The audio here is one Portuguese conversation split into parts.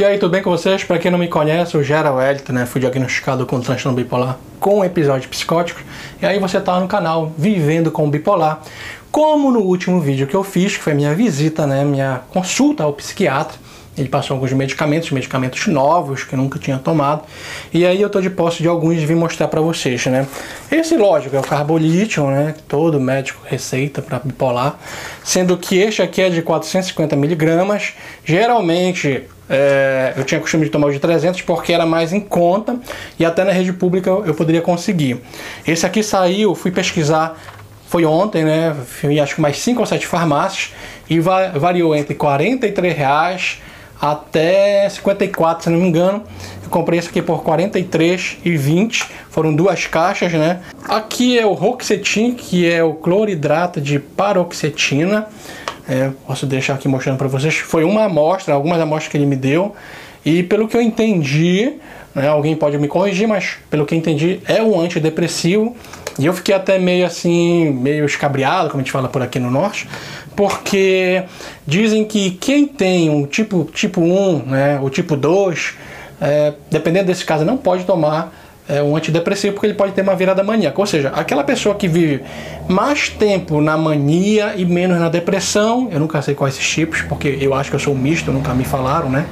E aí, tudo bem com vocês? Para quem não me conhece, eu Gera Wellington, né? Fui diagnosticado com transtorno bipolar com episódios psicóticos. E aí você tá no canal Vivendo com Bipolar. Como no último vídeo que eu fiz, que foi minha visita, né? Minha consulta ao psiquiatra. Ele passou alguns medicamentos, medicamentos novos que eu nunca tinha tomado. E aí eu tô de posse de alguns e vim mostrar para vocês, né? Esse, lógico, é o carbolítio, né? Todo médico receita para bipolar. Sendo que este aqui é de 450 miligramas. Geralmente é, eu tinha costume de tomar o de 300 porque era mais em conta e até na rede pública eu poderia conseguir. Esse aqui saiu, fui pesquisar, foi ontem, né? Fui acho que mais 5 ou 7 farmácias e variou entre 43 reais até 54, se não me engano. Eu comprei esse aqui por 43,20. Foram duas caixas, né? Aqui é o Roxetin, que é o cloridrato de paroxetina. É, posso deixar aqui mostrando para vocês. Foi uma amostra, algumas amostras que ele me deu. E pelo que eu entendi, né, alguém pode me corrigir, mas pelo que eu entendi, é um antidepressivo. E eu fiquei até meio assim, meio escabriado, como a gente fala por aqui no norte, porque dizem que quem tem um tipo, tipo 1, né, o tipo 2, é, dependendo desse caso, não pode tomar é, um antidepressivo porque ele pode ter uma virada maníaca. Ou seja, aquela pessoa que vive mais tempo na mania e menos na depressão, eu nunca sei quais esses tipos, porque eu acho que eu sou misto, nunca me falaram, né?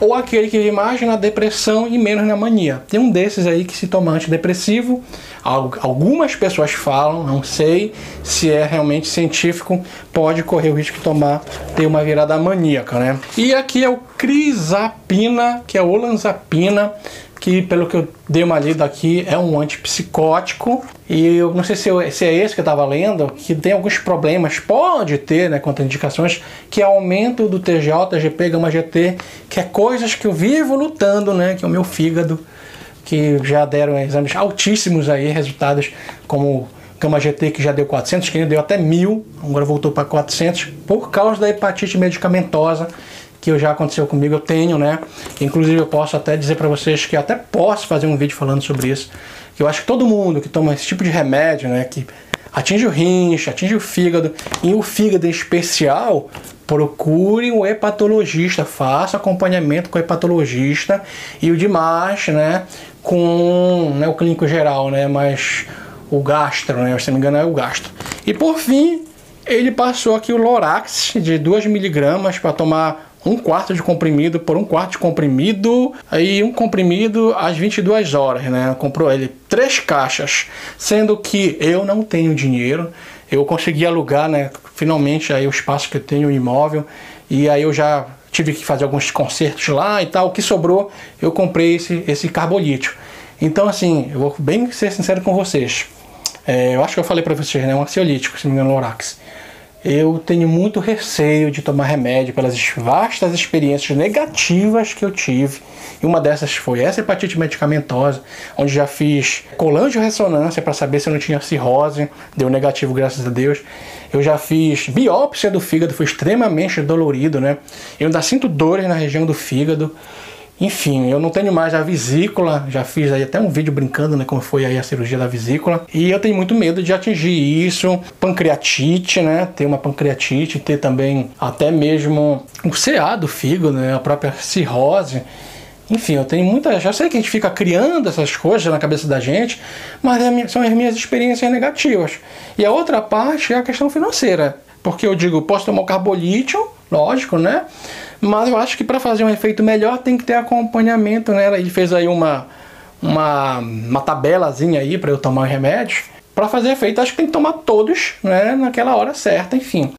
Ou aquele que vive mais na depressão e menos na mania. Tem um desses aí que se toma antidepressivo. Algumas pessoas falam, não sei se é realmente científico, pode correr o risco de tomar, ter uma virada maníaca, né? E aqui é o crisapina, que é olanzapina, que pelo que eu dei uma lida aqui é um antipsicótico. E eu não sei se, eu, se é esse que eu estava lendo, que tem alguns problemas, pode ter, né, contraindicações, que é aumento do TGO, TGP, gama GT, que é coisas que eu vivo lutando, né, que é o meu fígado, que já deram exames altíssimos aí, resultados como Gama GT que já deu 400, que deu até 1000, agora voltou para 400, por causa da hepatite medicamentosa que já aconteceu comigo, eu tenho, né? Inclusive eu posso até dizer para vocês que até posso fazer um vídeo falando sobre isso. Que eu acho que todo mundo que toma esse tipo de remédio, né, que atinge o rins, atinge o fígado, e o fígado em especial, procure um hepatologista, faça acompanhamento com o hepatologista e o demais, né, com né, o clínico geral, né, mas o gastro, né, se não me engano é o gastro. E por fim, ele passou aqui o Lorax de 2 miligramas para tomar um quarto de comprimido por um quarto de comprimido, aí um comprimido às 22 horas, né? Comprou ele três caixas, sendo que eu não tenho dinheiro, eu consegui alugar, né? Finalmente aí o espaço que eu tenho, o imóvel, e aí eu já tive que fazer alguns concertos lá e tal. O que sobrou, eu comprei esse, esse carbolítio. Então, assim, eu vou bem ser sincero com vocês. É, eu acho que eu falei para vocês, né? Um ansiolítico, se não me engano, Lorax eu tenho muito receio de tomar remédio pelas vastas experiências negativas que eu tive. E uma dessas foi essa hepatite medicamentosa, onde já fiz colangio-ressonância para saber se eu não tinha cirrose, deu negativo, graças a Deus. Eu já fiz biópsia do fígado, foi extremamente dolorido, né? Eu ainda sinto dores na região do fígado. Enfim, eu não tenho mais a vesícula, já fiz aí até um vídeo brincando, né, como foi aí a cirurgia da vesícula. E eu tenho muito medo de atingir isso, pancreatite, né, ter uma pancreatite, ter também até mesmo o CA do fígado, né, a própria cirrose. Enfim, eu tenho muita. Já sei que a gente fica criando essas coisas na cabeça da gente, mas é são as minhas experiências negativas. E a outra parte é a questão financeira. Porque eu digo, posso tomar o carbolítio, lógico, né? Mas eu acho que para fazer um efeito melhor tem que ter acompanhamento, né? Ele fez aí uma, uma, uma tabelazinha aí para eu tomar o remédio. Para fazer efeito, acho que tem que tomar todos, né? Naquela hora certa, enfim.